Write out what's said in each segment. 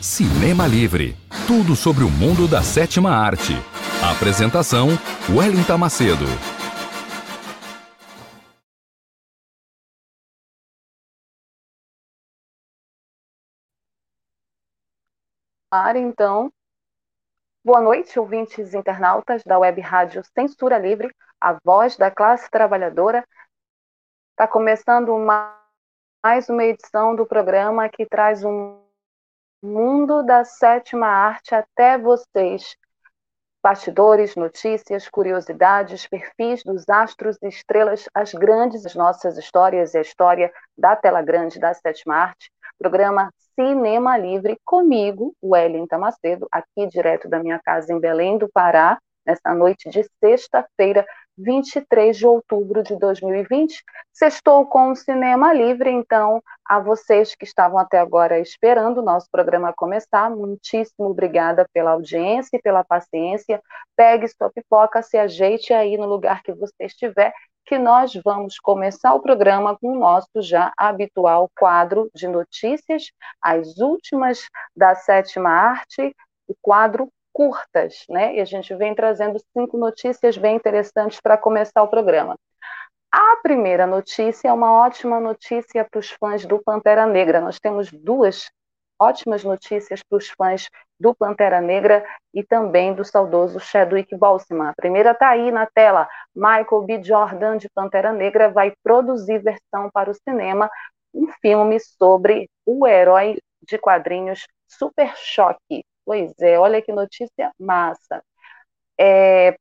Cinema Livre tudo sobre o mundo da sétima arte. Apresentação: Wellington Macedo. Então, boa noite, ouvintes internautas da web rádio Censura Livre, a voz da classe trabalhadora. Está começando mais uma edição do programa que traz um mundo da sétima arte até vocês. Bastidores, notícias, curiosidades, perfis dos astros e estrelas, as grandes as nossas histórias e a história da tela grande da sétima arte. Programa Cinema Livre comigo, Wellington Macedo, aqui direto da minha casa em Belém do Pará, nesta noite de sexta-feira, 23 de outubro de 2020. Sextou com o Cinema Livre, então, a vocês que estavam até agora esperando o nosso programa começar, muitíssimo obrigada pela audiência e pela paciência. Pegue sua pipoca, se ajeite aí no lugar que você estiver, que nós vamos começar o programa com o nosso já habitual quadro de notícias, as últimas da sétima arte, o quadro curtas, né? E a gente vem trazendo cinco notícias bem interessantes para começar o programa. A primeira notícia é uma ótima notícia para os fãs do Pantera Negra. Nós temos duas ótimas notícias para os fãs do Pantera Negra e também do saudoso Chadwick Boseman. A primeira está aí na tela. Michael B. Jordan, de Pantera Negra, vai produzir versão para o cinema, um filme sobre o herói de quadrinhos Super Choque. Pois é, olha que notícia massa. É,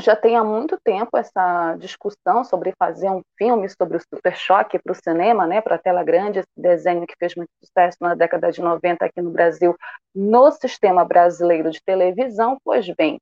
já tem há muito tempo essa discussão sobre fazer um filme sobre o Super Choque para o cinema, né, para a tela grande, esse desenho que fez muito sucesso na década de 90 aqui no Brasil, no sistema brasileiro de televisão. Pois bem,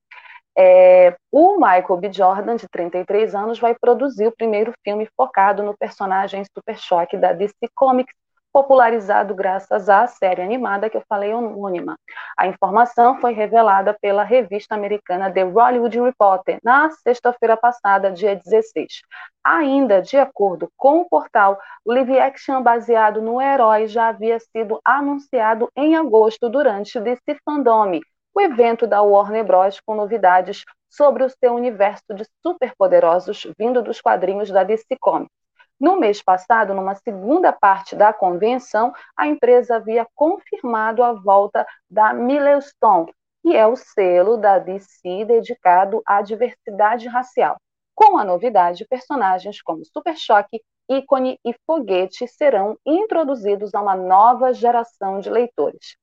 é, o Michael B. Jordan, de 33 anos, vai produzir o primeiro filme focado no personagem Super Choque da DC Comics, popularizado graças à série animada que eu falei homônima. A informação foi revelada pela revista americana The Hollywood Reporter na sexta-feira passada, dia 16. Ainda de acordo com o portal, o live action baseado no herói já havia sido anunciado em agosto durante DC Fandom, o evento da Warner Bros. com novidades sobre o seu universo de superpoderosos vindo dos quadrinhos da DC Comics. No mês passado, numa segunda parte da convenção, a empresa havia confirmado a volta da Milestone, que é o selo da DC dedicado à diversidade racial. Com a novidade, personagens como Super Choque, Ícone e Foguete serão introduzidos a uma nova geração de leitores.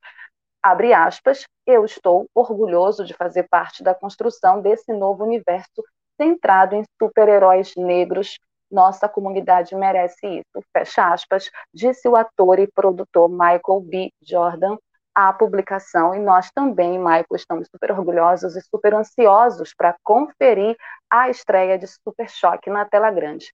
Abre aspas, eu estou orgulhoso de fazer parte da construção desse novo universo centrado em super-heróis negros nossa comunidade merece isso. Fecha aspas, disse o ator e produtor Michael B. Jordan à publicação. E nós também, Michael, estamos super orgulhosos e super ansiosos para conferir a estreia de Super Choque na tela grande.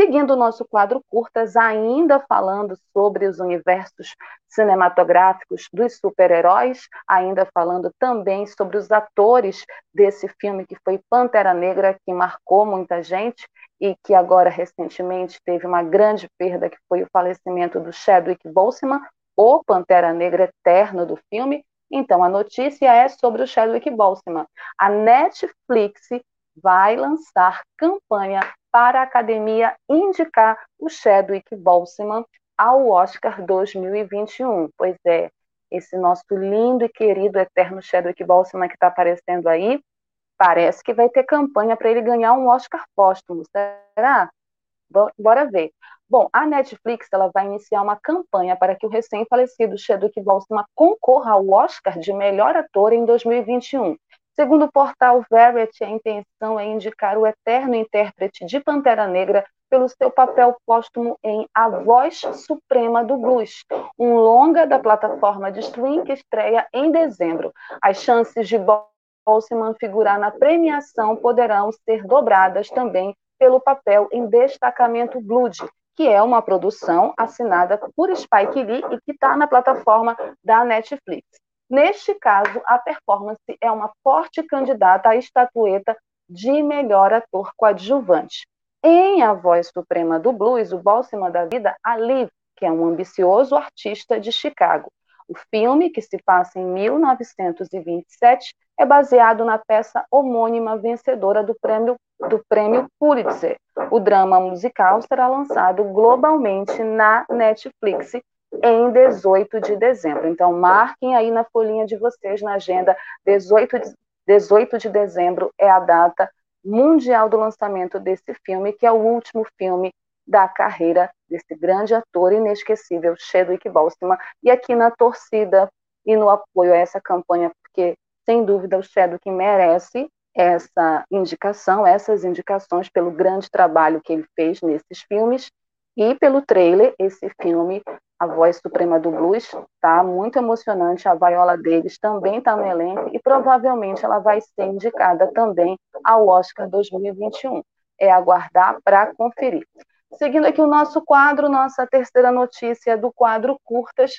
Seguindo o nosso quadro curtas, ainda falando sobre os universos cinematográficos dos super-heróis, ainda falando também sobre os atores desse filme que foi Pantera Negra, que marcou muita gente, e que agora recentemente teve uma grande perda, que foi o falecimento do Chadwick Boseman, o Pantera Negra eterno do filme. Então, a notícia é sobre o Chadwick Boseman. A Netflix vai lançar campanha para a academia indicar o Chadwick Boseman ao Oscar 2021. Pois é, esse nosso lindo e querido eterno Chadwick Boseman que está aparecendo aí, Parece que vai ter campanha para ele ganhar um Oscar póstumo, será? Bora ver. Bom, a Netflix ela vai iniciar uma campanha para que o recém-falecido Chadwick Boseman concorra ao Oscar de melhor ator em 2021. Segundo o portal Variety, a intenção é indicar o eterno intérprete de Pantera Negra pelo seu papel póstumo em A Voz Suprema do Blues, um longa da plataforma de streaming que estreia em dezembro. As chances de Boltzmann figurar na premiação poderão ser dobradas também pelo papel em Destacamento Blood, que é uma produção assinada por Spike Lee e que está na plataforma da Netflix. Neste caso, a performance é uma forte candidata à estatueta de melhor ator coadjuvante. Em A Voz Suprema do Blues, o Boltzmann da vida a Liv, que é um ambicioso artista de Chicago. O filme, que se passa em 1927, é baseado na peça homônima vencedora do prêmio, do prêmio Pulitzer. O drama musical será lançado globalmente na Netflix em 18 de dezembro. Então, marquem aí na folhinha de vocês, na agenda, 18 de, 18 de dezembro é a data mundial do lançamento desse filme, que é o último filme da carreira desse grande ator inesquecível, Chadwick Boseman, e aqui na torcida e no apoio a essa campanha, porque, sem dúvida, o Chadwick merece essa indicação, essas indicações pelo grande trabalho que ele fez nesses filmes e pelo trailer, esse filme, A Voz Suprema do Blues, tá muito emocionante, a Viola Davis também está no elenco e provavelmente ela vai ser indicada também ao Oscar 2021. É aguardar para conferir. Seguindo aqui o nosso quadro, nossa terceira notícia do quadro Curtas.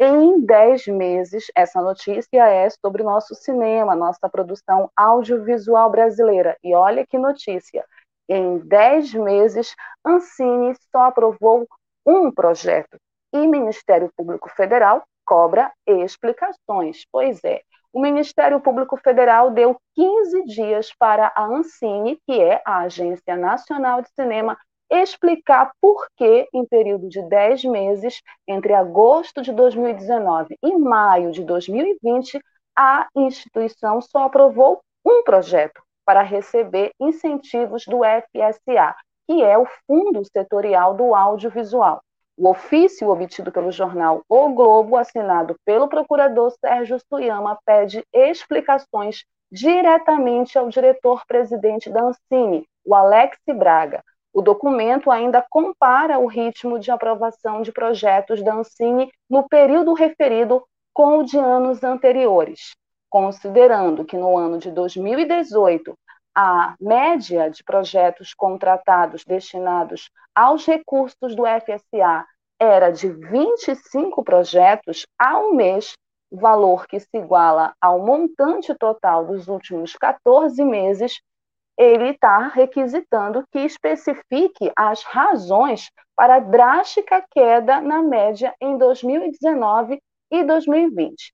Em 10 meses, essa notícia é sobre o nosso cinema, nossa produção audiovisual brasileira. E olha que notícia! Em 10 meses, Ancine só aprovou um projeto e Ministério Público Federal cobra explicações. Pois é, o Ministério Público Federal deu 15 dias para a Ancine, que é a Agência Nacional de Cinema, explicar por que, em período de 10 meses, entre agosto de 2019 e maio de 2020, a instituição só aprovou um projeto para receber incentivos do FSA, que é o Fundo Setorial do Audiovisual. O ofício obtido pelo jornal O Globo, assinado pelo procurador Sérgio Suyama, pede explicações diretamente ao diretor-presidente da Ancine, o Alex Braga, o documento ainda compara o ritmo de aprovação de projetos da Ancine no período referido com o de anos anteriores, considerando que no ano de 2018 a média de projetos contratados destinados aos recursos do FSA era de 25 projetos ao mês, valor que se iguala ao montante total dos últimos 14 meses ele está requisitando que especifique as razões para a drástica queda na média em 2019 e 2020.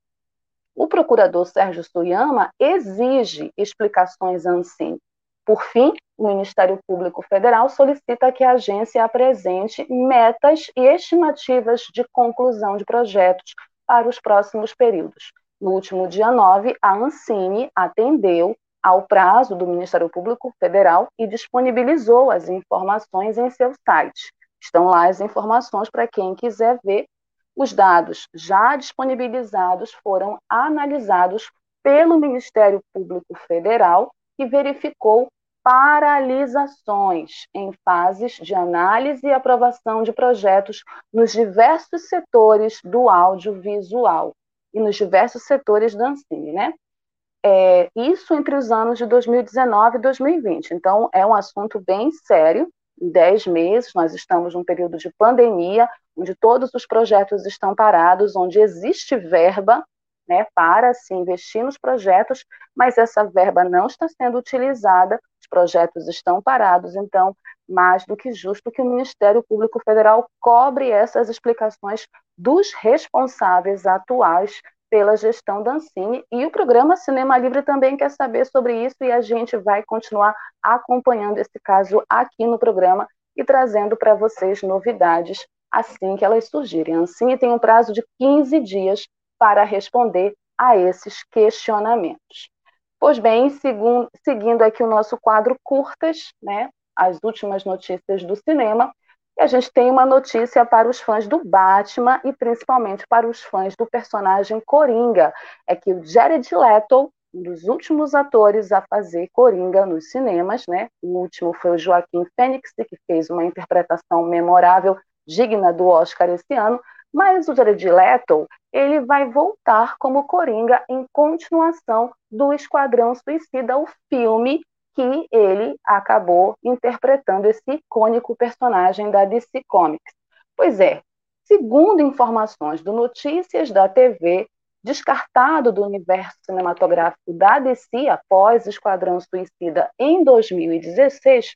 O procurador Sérgio Suyama exige explicações ANSIM. Por fim, o Ministério Público Federal solicita que a agência apresente metas e estimativas de conclusão de projetos para os próximos períodos. No último dia 9, a Ancine atendeu ao prazo do Ministério Público Federal e disponibilizou as informações em seu site. Estão lá as informações para quem quiser ver. Os dados já disponibilizados foram analisados pelo Ministério Público Federal, que verificou paralisações em fases de análise e aprovação de projetos nos diversos setores do audiovisual e nos diversos setores da Ancine, né? É, isso entre os anos de 2019 e 2020. Então, é um assunto bem sério. Em 10 meses, nós estamos num período de pandemia, onde todos os projetos estão parados, onde existe verba né, para se investir nos projetos, mas essa verba não está sendo utilizada, os projetos estão parados, então, mais do que justo que o Ministério Público Federal cobre essas explicações dos responsáveis atuais pela gestão da Ancine. E o programa Cinema Livre também quer saber sobre isso e a gente vai continuar acompanhando esse caso aqui no programa e trazendo para vocês novidades assim que elas surgirem. A Ancine tem um prazo de 15 dias para responder a esses questionamentos. Pois bem, segundo, seguindo aqui o nosso quadro curtas, né, as últimas notícias do cinema, e a gente tem uma notícia para os fãs do Batman e principalmente para os fãs do personagem Coringa. É que o Jared Leto, um dos últimos atores a fazer Coringa nos cinemas, né? O último foi o Joaquim Fênix, que fez uma interpretação memorável, digna do Oscar esse ano. Mas o Jared Leto, ele vai voltar como Coringa em continuação do Esquadrão Suicida, o filme que ele acabou interpretando esse icônico personagem da DC Comics. Pois é, segundo informações do Notícias da TV, descartado do universo cinematográfico da DC após Esquadrão Suicida em 2016,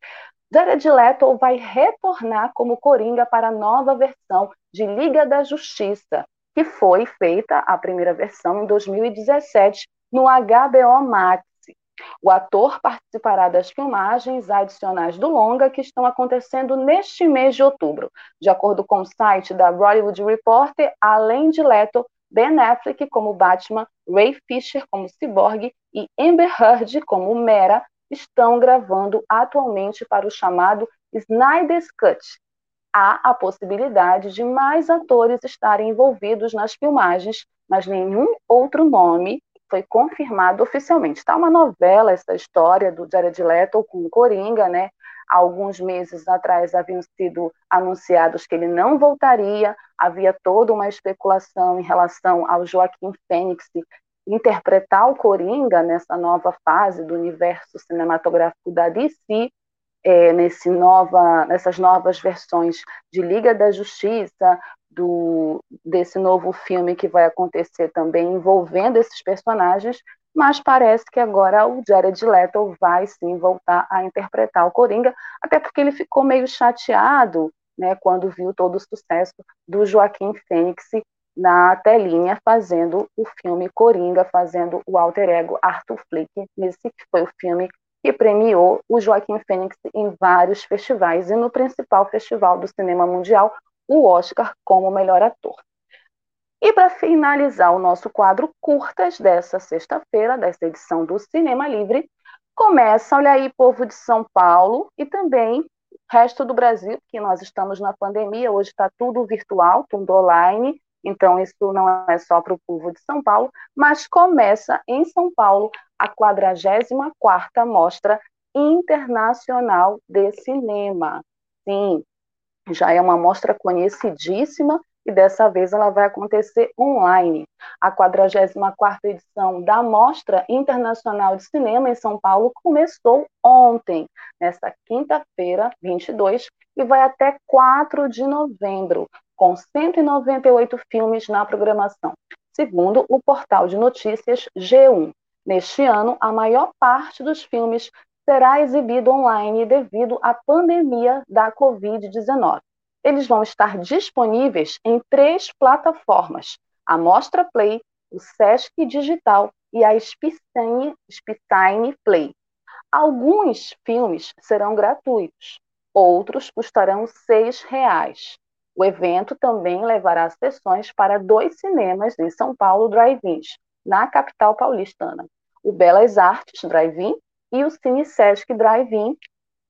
Jared Leto vai retornar como Coringa para a nova versão de Liga da Justiça, que foi feita a primeira versão em 2017 no HBO Max. O ator participará das filmagens adicionais do longa que estão acontecendo neste mês de outubro. De acordo com o site da Bollywood Reporter, além de Leto, Ben Affleck como Batman, Ray Fisher como Cyborg e Amber Heard como Mera estão gravando atualmente para o chamado Snyder's Cut. Há a possibilidade de mais atores estarem envolvidos nas filmagens, mas nenhum outro nome foi confirmado oficialmente. Está uma novela essa história do Jared Leto com o Coringa, né? Alguns meses atrás haviam sido anunciados que ele não voltaria, havia toda uma especulação em relação ao Joaquim Fênix interpretar o Coringa nessa nova fase do universo cinematográfico da DC, é, nesse nova, nessas novas versões de Liga da Justiça, do, desse novo filme que vai acontecer também envolvendo esses personagens, mas parece que agora o Jared Leto vai sim voltar a interpretar o Coringa, até porque ele ficou meio chateado né, quando viu todo o sucesso do Joaquim Fênix na telinha fazendo o filme Coringa, fazendo o alter ego Arthur Flick, nesse que foi o filme que premiou o Joaquim Fênix em vários festivais e no principal festival do cinema mundial, o Oscar como melhor ator. E para finalizar o nosso quadro curtas dessa sexta-feira, dessa edição do Cinema Livre, começa, olha aí, povo de São Paulo e também resto do Brasil, que nós estamos na pandemia, hoje está tudo virtual, tudo online, então, isso não é só para o povo de São Paulo, mas começa em São Paulo a 44ª Mostra Internacional de Cinema. Sim, já é uma mostra conhecidíssima e dessa vez ela vai acontecer online. A 44ª edição da Mostra Internacional de Cinema em São Paulo começou ontem, nesta quinta-feira, 22, e vai até 4 de novembro, com 198 filmes na programação, segundo o portal de notícias G1. Neste ano, a maior parte dos filmes será exibido online devido à pandemia da Covid-19. Eles vão estar disponíveis em três plataformas: a Mostra Play, o Sesc Digital e a Spicine, Play. Alguns filmes serão gratuitos, outros custarão R$ 6,00. O evento também levará sessões para dois cinemas em São Paulo Drive-ins, na capital paulistana, o Belas Artes Drive-in e o Cine Sesc Drive-in,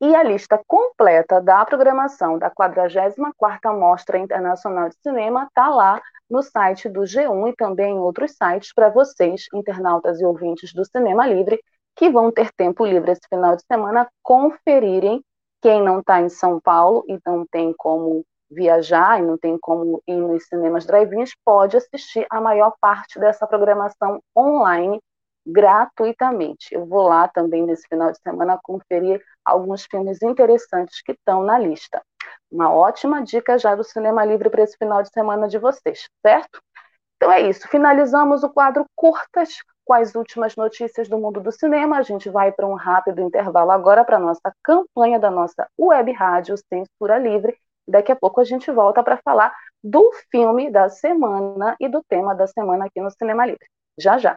e a lista completa da programação da 44ª Mostra Internacional de Cinema está lá no site do G1 e também em outros sites para vocês, internautas e ouvintes do Cinema Livre, que vão ter tempo livre esse final de semana, conferirem quem não está em São Paulo e não tem como viajar e não tem como ir nos cinemas drive-ins, pode assistir a maior parte dessa programação online gratuitamente. Eu vou lá também nesse final de semana conferir alguns filmes interessantes que estão na lista. Uma ótima dica já do Cinema Livre para esse final de semana de vocês, certo? Então é isso. Finalizamos o quadro Curtas com as últimas notícias do mundo do cinema. A gente vai para um rápido intervalo agora para a nossa campanha da nossa web rádio Censura Livre Daqui a pouco a gente volta para falar do filme da semana e do tema da semana aqui no Cinema Livre. Já já.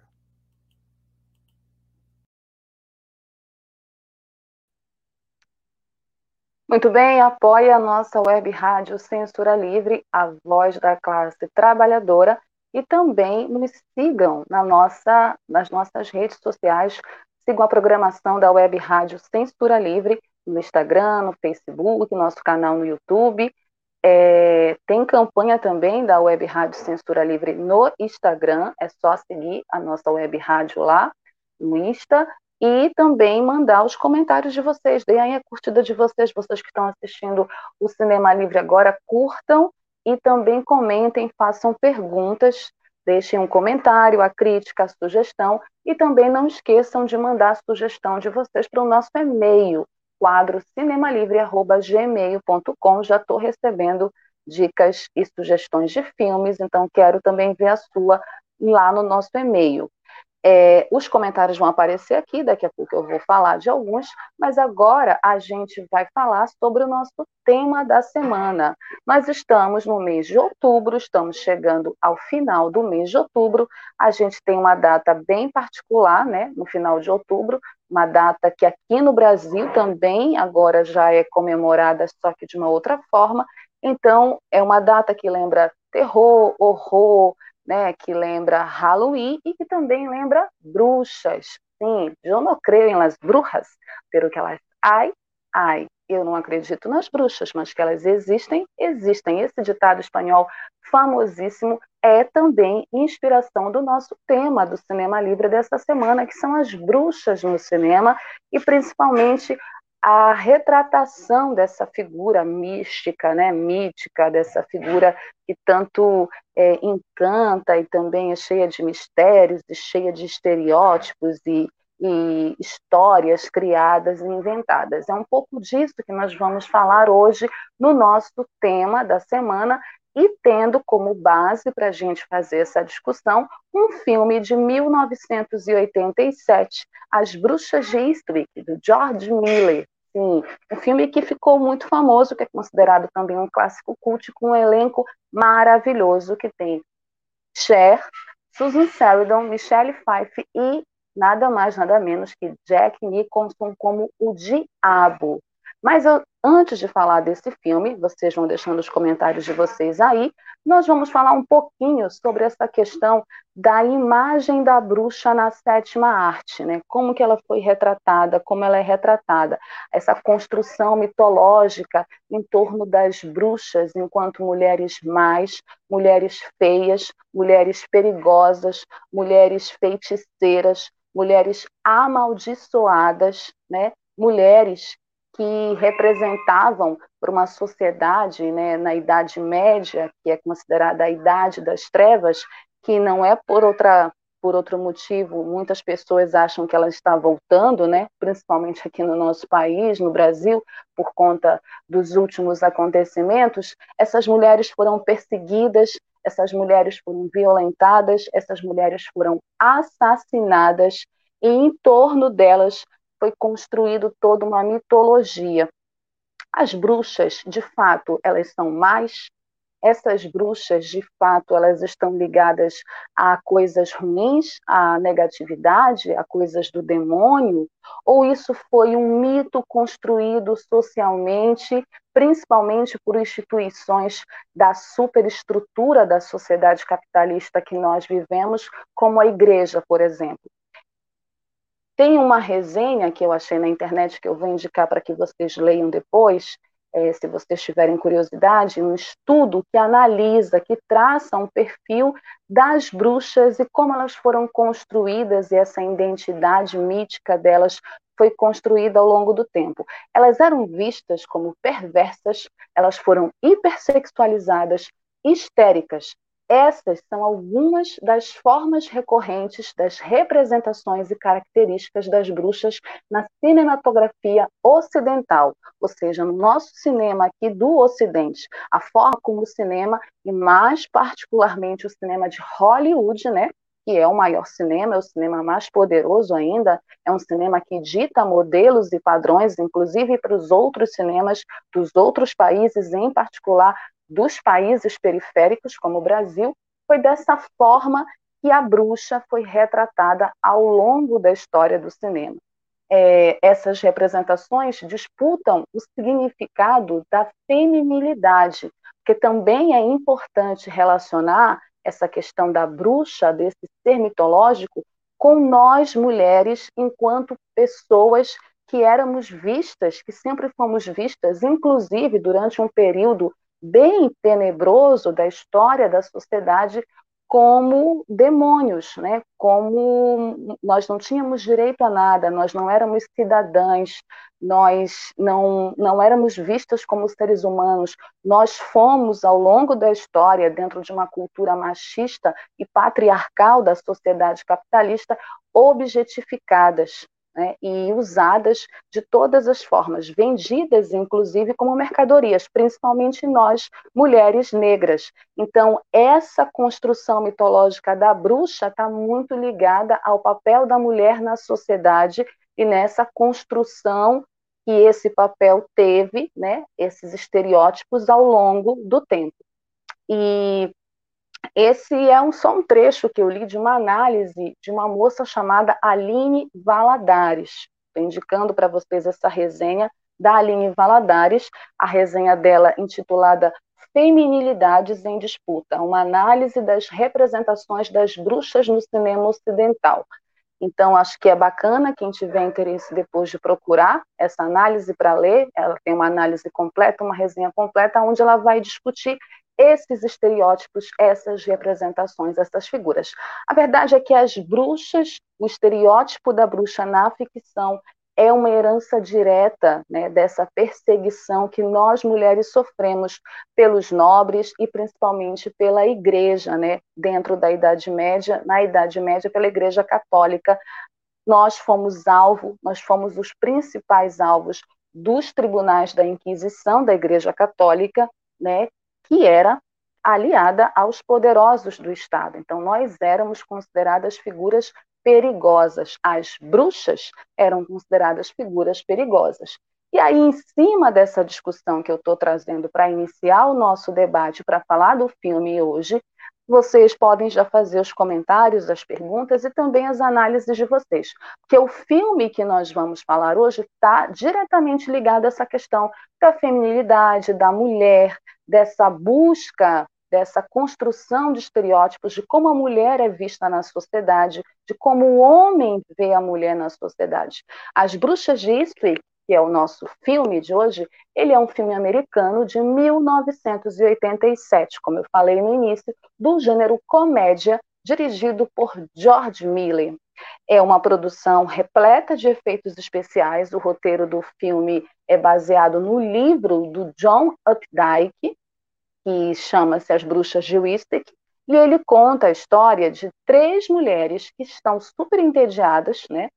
Muito bem, apoie a nossa web rádio Censura Livre, a voz da classe trabalhadora, e também nos sigam na nossa, nas nossas redes sociais, Sigam a programação da Web Rádio Censura Livre no Instagram, no Facebook, nosso canal no YouTube. É, tem campanha também da Web Rádio Censura Livre no Instagram, é só seguir a nossa Web Rádio lá no Insta e também mandar os comentários de vocês, deem aí a curtida de vocês, vocês que estão assistindo o Cinema Livre agora, curtam e também comentem, façam perguntas, deixem um comentário, a crítica, a sugestão e também não esqueçam de mandar a sugestão de vocês para o nosso e-mail, quadro cinemalivre.gmail.com. Já estou recebendo dicas e sugestões de filmes, então quero também ver a sua lá no nosso e-mail. É, os comentários vão aparecer aqui, daqui a pouco eu vou falar de alguns, mas agora a gente vai falar sobre o nosso tema da semana. Nós estamos no mês de outubro, estamos chegando ao final do mês de outubro. A gente tem uma data bem particular, né, no final de outubro, uma data que aqui no Brasil também agora já é comemorada, só que de uma outra forma. Então, é uma data que lembra terror, horror, né, que lembra Halloween e que também lembra bruxas. Sim, eu não creio em las brujas, pero que elas ai, ai. Eu não acredito nas bruxas, mas que elas existem, existem. Esse ditado espanhol famosíssimo é também inspiração do nosso tema do Cinema Livre dessa semana, que são as bruxas no cinema e principalmente a retratação dessa figura mística, né, mítica, dessa figura que tanto é, encanta e também é cheia de mistérios e cheia de estereótipos e, e histórias criadas e inventadas. É um pouco disso que nós vamos falar hoje no nosso tema da semana, e tendo como base para a gente fazer essa discussão um filme de 1987, As Bruxas de Eastwick, do George Miller. Sim, um filme que ficou muito famoso, que é considerado também um clássico cult, com um elenco maravilhoso que tem Cher, Susan Sarandon, Michelle Pfeiffer e nada mais, nada menos que Jack Nicholson como o Diabo. Mas eu, antes de falar desse filme, vocês vão deixando os comentários de vocês aí, nós vamos falar um pouquinho sobre essa questão da imagem da bruxa na sétima arte, né? Como que ela foi retratada, como ela é retratada, essa construção mitológica em torno das bruxas enquanto mulheres mais, mulheres feias, mulheres perigosas, mulheres feiticeiras, mulheres amaldiçoadas, né? Mulheres que representavam para uma sociedade né, na Idade Média, que é considerada a Idade das Trevas, que não é por outra por outro motivo, muitas pessoas acham que ela está voltando, né? principalmente aqui no nosso país, no Brasil, por conta dos últimos acontecimentos. Essas mulheres foram perseguidas, essas mulheres foram violentadas, essas mulheres foram assassinadas, e em torno delas foi construído toda uma mitologia. As bruxas, de fato, elas são mais essas bruxas, de fato, elas estão ligadas a coisas ruins, a negatividade, a coisas do demônio? Ou isso foi um mito construído socialmente, principalmente por instituições da superestrutura da sociedade capitalista que nós vivemos, como a igreja, por exemplo? Tem uma resenha que eu achei na internet que eu vou indicar para que vocês leiam depois, é, se vocês tiverem curiosidade, um estudo que analisa, que traça um perfil das bruxas e como elas foram construídas e essa identidade mítica delas foi construída ao longo do tempo. Elas eram vistas como perversas, elas foram hipersexualizadas, histéricas, essas são algumas das formas recorrentes das representações e características das bruxas na cinematografia ocidental, ou seja, no nosso cinema aqui do Ocidente. A forma como o cinema, e mais particularmente o cinema de Hollywood, né, que é o maior cinema, é o cinema mais poderoso ainda, é um cinema que dita modelos e padrões, inclusive para os outros cinemas dos outros países, em particular dos países periféricos, como o Brasil, foi dessa forma que a bruxa foi retratada ao longo da história do cinema. É, essas representações disputam o significado da feminilidade, porque também é importante relacionar essa questão da bruxa, desse ser mitológico, com nós mulheres enquanto pessoas que éramos vistas, que sempre fomos vistas, inclusive durante um período bem tenebroso da história da sociedade, como demônios, né? Como nós não tínhamos direito a nada, nós não éramos cidadãs, nós não não éramos vistas como seres humanos. Nós fomos ao longo da história dentro de uma cultura machista e patriarcal da sociedade capitalista objetificadas, né, e usadas de todas as formas, vendidas inclusive como mercadorias, principalmente nós, mulheres negras. Então, essa construção mitológica da bruxa está muito ligada ao papel da mulher na sociedade e nessa construção que esse papel teve, né, esses estereótipos ao longo do tempo. E esse é um, só um trecho que eu li de uma análise de uma moça chamada Aline Valadares. Estou indicando para vocês essa resenha da Aline Valadares, a resenha dela intitulada Feminilidades em Disputa, uma análise das representações das bruxas no cinema ocidental. Então, acho que é bacana quem tiver interesse depois de procurar essa análise para ler. Ela tem uma análise completa, uma resenha completa, onde ela vai discutir esses estereótipos, essas representações, essas figuras. A verdade é que as bruxas, o estereótipo da bruxa na ficção é uma herança direta né, dessa perseguição que nós mulheres sofremos pelos nobres e principalmente pela igreja, né, dentro da Idade Média, na Idade Média pela Igreja Católica. Nós fomos alvo, nós fomos os principais alvos dos tribunais da Inquisição da Igreja Católica, né, que era aliada aos poderosos do Estado. Então, nós éramos consideradas figuras perigosas. As bruxas eram consideradas figuras perigosas. E aí, em cima dessa discussão que eu estou trazendo para iniciar o nosso debate, para falar do filme hoje, vocês podem já fazer os comentários, as perguntas e também as análises de vocês. Porque o filme que nós vamos falar hoje está diretamente ligado a essa questão da feminilidade, da mulher, dessa busca, dessa construção de estereótipos de como a mulher é vista na sociedade, de como o homem vê a mulher na sociedade. As Bruxas de Eastwick, que é o nosso filme de hoje, ele é um filme americano de 1987, como eu falei no início, do gênero comédia, dirigido por George Miller. É uma produção repleta de efeitos especiais. O roteiro do filme é baseado no livro do John Updike, que chama-se As Bruxas de Wistic, e ele conta a história de três mulheres que estão super entediadas, né?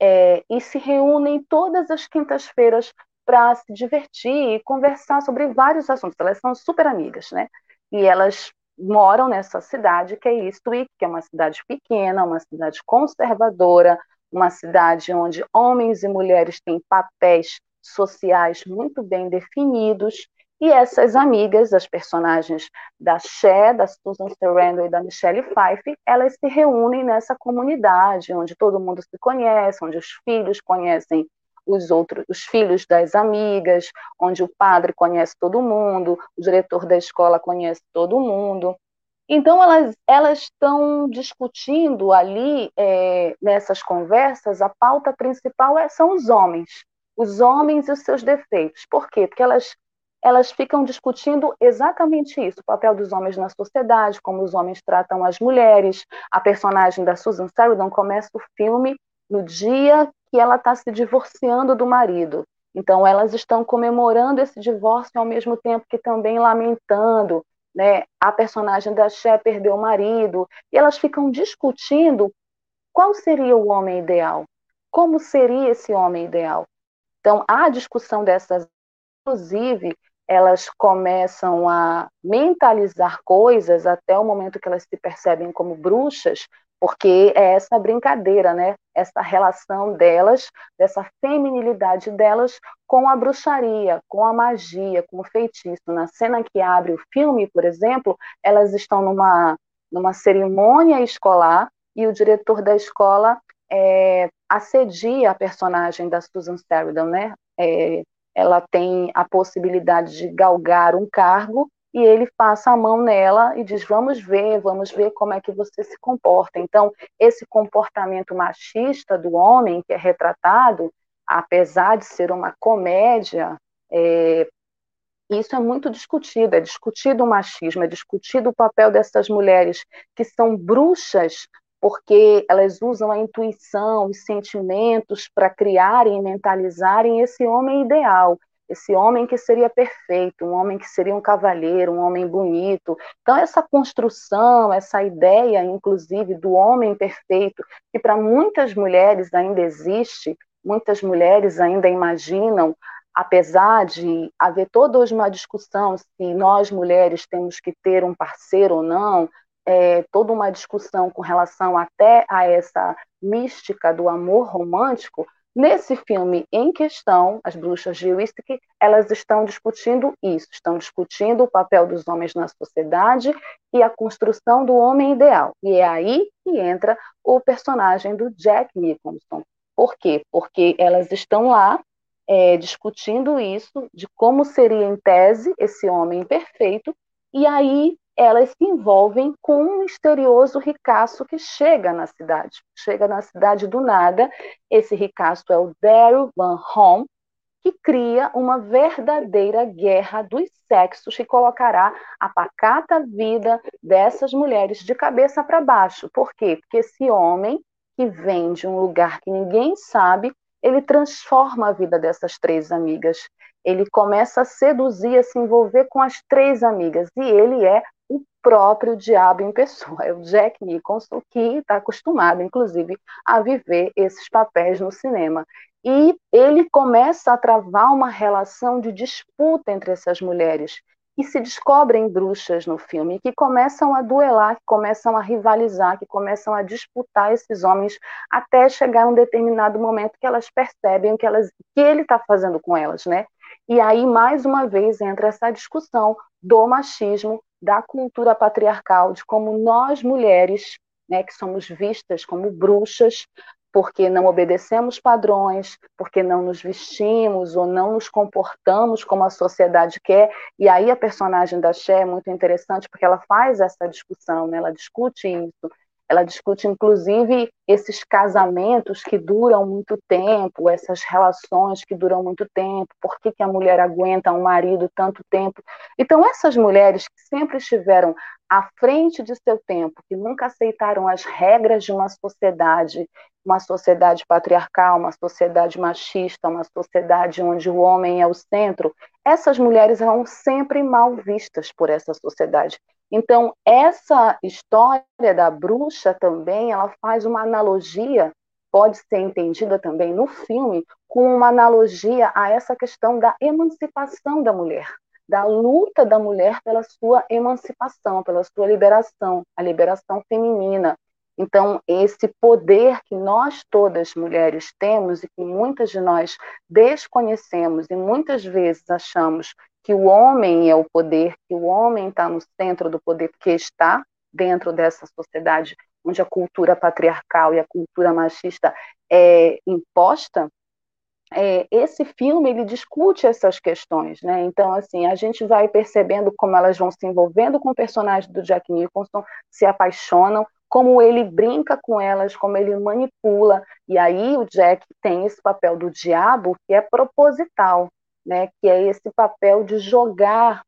É, e se reúnem todas as quintas-feiras para se divertir e conversar sobre vários assuntos. Elas são super amigas, né? E elas moram nessa cidade que é Eastwick, que é uma cidade pequena, uma cidade conservadora, uma cidade onde homens e mulheres têm papéis sociais muito bem definidos e essas amigas, as personagens da Cher, da Susan Sarandon e da Michelle Pfeiffer, elas se reúnem nessa comunidade onde todo mundo se conhece, onde os filhos conhecem os outros, os filhos das amigas, onde o padre conhece todo mundo, o diretor da escola conhece todo mundo. Então elas elas estão discutindo ali é, nessas conversas a pauta principal é, são os homens, os homens e os seus defeitos. Por quê? Porque elas elas ficam discutindo exatamente isso, o papel dos homens na sociedade, como os homens tratam as mulheres. A personagem da Susan Sarandon começa o filme no dia que ela está se divorciando do marido. Então, elas estão comemorando esse divórcio ao mesmo tempo que também lamentando. Né? A personagem da Cher perdeu o marido. E elas ficam discutindo qual seria o homem ideal. Como seria esse homem ideal? Então, a discussão dessas, inclusive, elas começam a mentalizar coisas até o momento que elas se percebem como bruxas, porque é essa brincadeira, né? Essa relação delas, dessa feminilidade delas com a bruxaria, com a magia, com o feitiço. Na cena que abre o filme, por exemplo, elas estão numa, numa cerimônia escolar e o diretor da escola é, assedia a personagem da Susan Sarandon, né? É, ela tem a possibilidade de galgar um cargo e ele passa a mão nela e diz: Vamos ver, vamos ver como é que você se comporta. Então, esse comportamento machista do homem que é retratado, apesar de ser uma comédia, é, isso é muito discutido, é discutido o machismo, é discutido o papel dessas mulheres que são bruxas porque elas usam a intuição, os sentimentos para criarem e mentalizarem esse homem ideal, esse homem que seria perfeito, um homem que seria um cavalheiro, um homem bonito. Então, essa construção, essa ideia, inclusive, do homem perfeito, que para muitas mulheres ainda existe, muitas mulheres ainda imaginam, apesar de haver toda hoje uma discussão se nós mulheres temos que ter um parceiro ou não, é, toda uma discussão com relação até a essa mística do amor romântico, nesse filme em questão, As Bruxas de Wistik, elas estão discutindo isso, estão discutindo o papel dos homens na sociedade e a construção do homem ideal. E é aí que entra o personagem do Jack Nicholson. Por quê? Porque elas estão lá é, discutindo isso, de como seria em tese esse homem perfeito, e aí elas se envolvem com um misterioso ricaço que chega na cidade. Chega na cidade do nada. Esse ricaço é o Daryl Van Hom, que cria uma verdadeira guerra dos sexos que colocará a pacata vida dessas mulheres de cabeça para baixo. Por quê? Porque esse homem que vem de um lugar que ninguém sabe, ele transforma a vida dessas três amigas. Ele começa a seduzir, a se envolver com as três amigas, e ele é próprio diabo em pessoa, é o Jack Nicholson, que está acostumado, inclusive, a viver esses papéis no cinema. E ele começa a travar uma relação de disputa entre essas mulheres, que se descobrem bruxas no filme, que começam a duelar, que começam a rivalizar, que começam a disputar esses homens, até chegar um determinado momento que elas percebem o que, elas, que ele está fazendo com elas, né? E aí, mais uma vez, entra essa discussão do machismo, da cultura patriarcal, de como nós mulheres, né, que somos vistas como bruxas, porque não obedecemos padrões, porque não nos vestimos ou não nos comportamos como a sociedade quer. E aí a personagem da Cher é muito interessante porque ela faz essa discussão, né? ela discute isso. Ela discute, inclusive, esses casamentos que duram muito tempo, essas relações que duram muito tempo, por que, que a mulher aguenta um marido tanto tempo. Então, essas mulheres que sempre estiveram à frente de seu tempo, que nunca aceitaram as regras de uma sociedade, uma sociedade patriarcal, uma sociedade machista, uma sociedade onde o homem é o centro, essas mulheres eram sempre mal vistas por essa sociedade. Então, essa história da bruxa também, ela faz uma analogia, pode ser entendida também no filme, com uma analogia a essa questão da emancipação da mulher, da luta da mulher pela sua emancipação, pela sua liberação, a liberação feminina. Então, esse poder que nós todas mulheres temos e que muitas de nós desconhecemos e muitas vezes achamos que o homem é o poder, que o homem está no centro do poder, porque está dentro dessa sociedade onde a cultura patriarcal e a cultura machista é imposta, é, esse filme ele discute essas questões, né? Então assim a gente vai percebendo como elas vão se envolvendo com o personagem do Jack Nicholson, se apaixonam, como ele brinca com elas, como ele manipula, e aí o Jack tem esse papel do diabo que é proposital, né, que é esse papel de jogar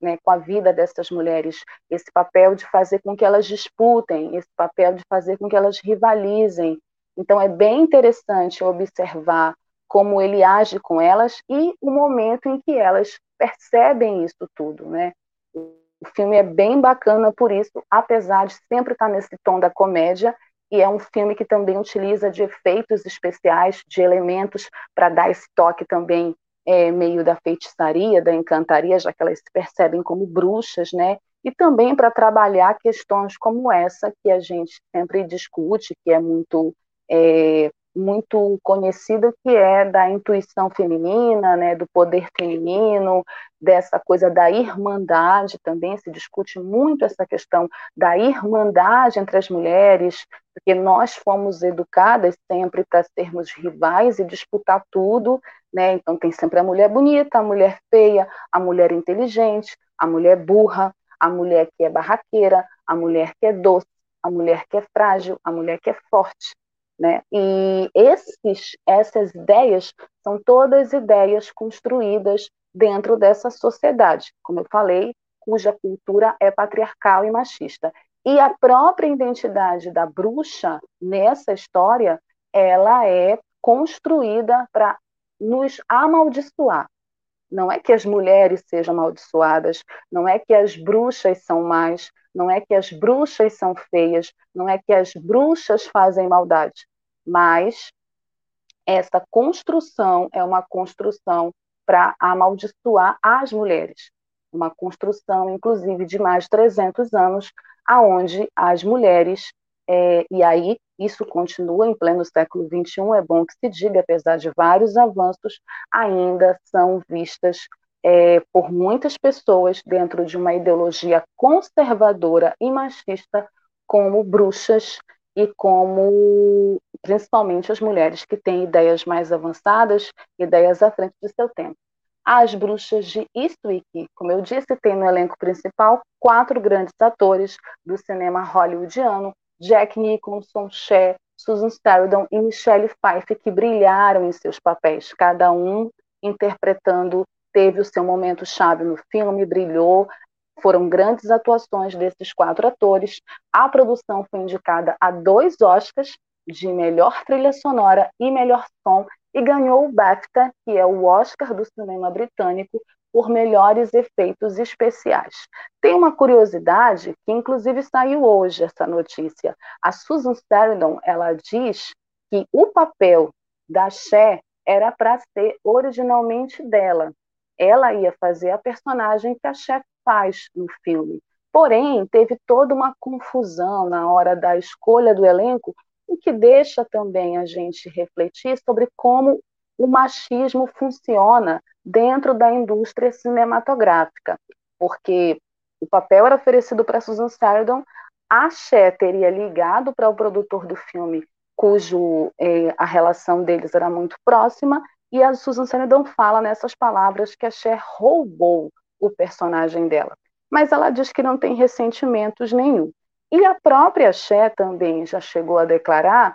né, com a vida dessas mulheres, esse papel de fazer com que elas disputem, esse papel de fazer com que elas rivalizem. Então é bem interessante observar como ele age com elas e o momento em que elas percebem isso tudo, né? O filme é bem bacana por isso, apesar de sempre estar nesse tom da comédia, e é um filme que também utiliza de efeitos especiais, de elementos para dar esse toque também é, meio da feitiçaria, da encantaria, já que elas se percebem como bruxas, né? E também para trabalhar questões como essa que a gente sempre discute, que é muito é, muito conhecida que é da intuição feminina, né, do poder feminino, dessa coisa da irmandade também se discute muito essa questão da irmandade entre as mulheres, porque nós fomos educadas sempre para sermos rivais e disputar tudo, né? Então tem sempre a mulher bonita, a mulher feia, a mulher inteligente, a mulher burra, a mulher que é barraqueira, a mulher que é doce, a mulher que é frágil, a mulher que é forte. Né? E esses, essas ideias são todas ideias construídas dentro dessa sociedade, como eu falei, cuja cultura é patriarcal e machista. E a própria identidade da bruxa nessa história, ela é construída para nos amaldiçoar. Não é que as mulheres sejam amaldiçoadas, não é que as bruxas são más, não é que as bruxas são feias, não é que as bruxas fazem maldade, mas essa construção é uma construção para amaldiçoar as mulheres. Uma construção, inclusive, de mais de 300 anos, aonde as mulheres, é, e aí isso continua em pleno século XXI, é bom que se diga, apesar de vários avanços, ainda são vistas é, por muitas pessoas dentro de uma ideologia conservadora e machista como bruxas e como principalmente as mulheres que têm ideias mais avançadas, ideias à frente do seu tempo. As Bruxas de Eastwick, como eu disse, tem no elenco principal quatro grandes atores do cinema hollywoodiano, Jack Nicholson, Cher, Susan Sarandon e Michelle Pfeiffer, que brilharam em seus papéis, cada um interpretando teve o seu momento chave no filme, brilhou. Foram grandes atuações desses quatro atores. A produção foi indicada a dois Oscars de melhor trilha sonora e melhor som e ganhou o BAFTA, que é o Oscar do cinema britânico, por melhores efeitos especiais. Tem uma curiosidade que inclusive saiu hoje essa notícia. A Susan Sarandon, ela diz que o papel da Cher era para ser originalmente dela, ela ia fazer a personagem que a chefe faz no filme. Porém, teve toda uma confusão na hora da escolha do elenco, o que deixa também a gente refletir sobre como o machismo funciona dentro da indústria cinematográfica, porque o papel era oferecido para Susan Sarandon, a Cher teria ligado para o produtor do filme, cujo eh, a relação deles era muito próxima, e a Susan Sarandon fala nessas palavras que a Cher roubou o personagem dela. Mas ela diz que não tem ressentimentos nenhum. E a própria Cher também já chegou a declarar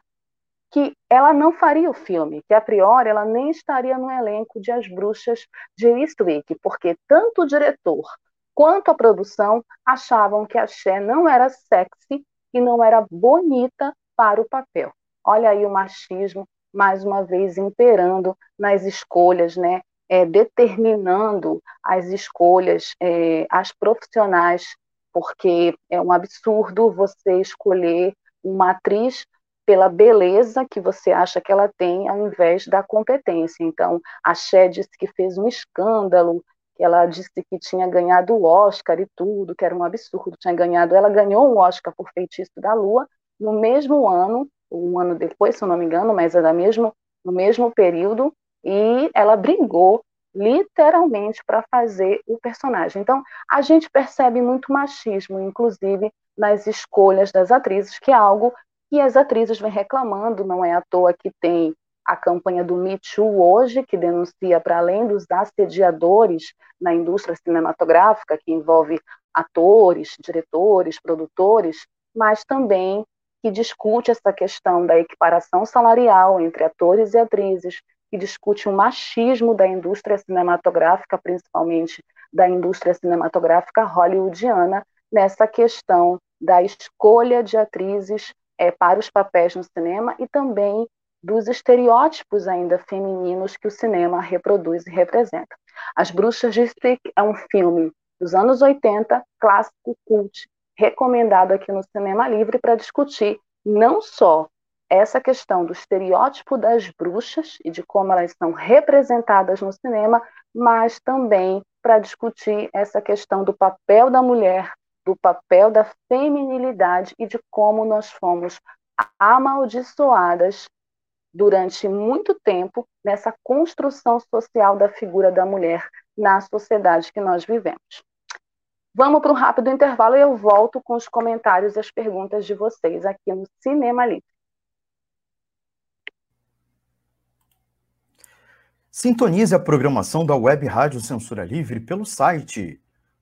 que ela não faria o filme, que a priori ela nem estaria no elenco de As Bruxas de Eastwick, porque tanto o diretor quanto a produção achavam que a Cher não era sexy e não era bonita para o papel. Olha aí o machismo mais uma vez imperando nas escolhas, né? É, determinando as escolhas, é, as profissionais, porque é um absurdo você escolher uma atriz pela beleza que você acha que ela tem, ao invés da competência. Então, a Cher disse que fez um escândalo, que ela disse que tinha ganhado o Oscar e tudo, que era um absurdo, tinha ganhado, ela ganhou um Oscar por Feitiço da Lua, no mesmo ano um ano depois, se eu não me engano, mas é da mesmo, no mesmo período, e ela brigou literalmente para fazer o personagem. Então, a gente percebe muito machismo, inclusive nas escolhas das atrizes, que é algo que as atrizes vêm reclamando, não é à toa que tem a campanha do Me Too hoje, que denuncia, para além dos assediadores na indústria cinematográfica, que envolve atores, diretores, produtores, mas também que discute essa questão da equiparação salarial entre atores e atrizes, que discute o machismo da indústria cinematográfica, principalmente da indústria cinematográfica hollywoodiana, nessa questão da escolha de atrizes é, para os papéis no cinema e também dos estereótipos ainda femininos que o cinema reproduz e representa. As Bruxas de Stick é um filme dos anos 80, clássico cult, recomendado aqui no Cinema Livre para discutir não só essa questão do estereótipo das bruxas e de como elas são representadas no cinema, mas também para discutir essa questão do papel da mulher, do papel da feminilidade e de como nós fomos amaldiçoadas durante muito tempo nessa construção social da figura da mulher na sociedade que nós vivemos. Vamos para um rápido intervalo e eu volto com os comentários e as perguntas de vocês aqui no Cinema Livre. Sintonize a programação da Web Rádio Censura Livre pelo site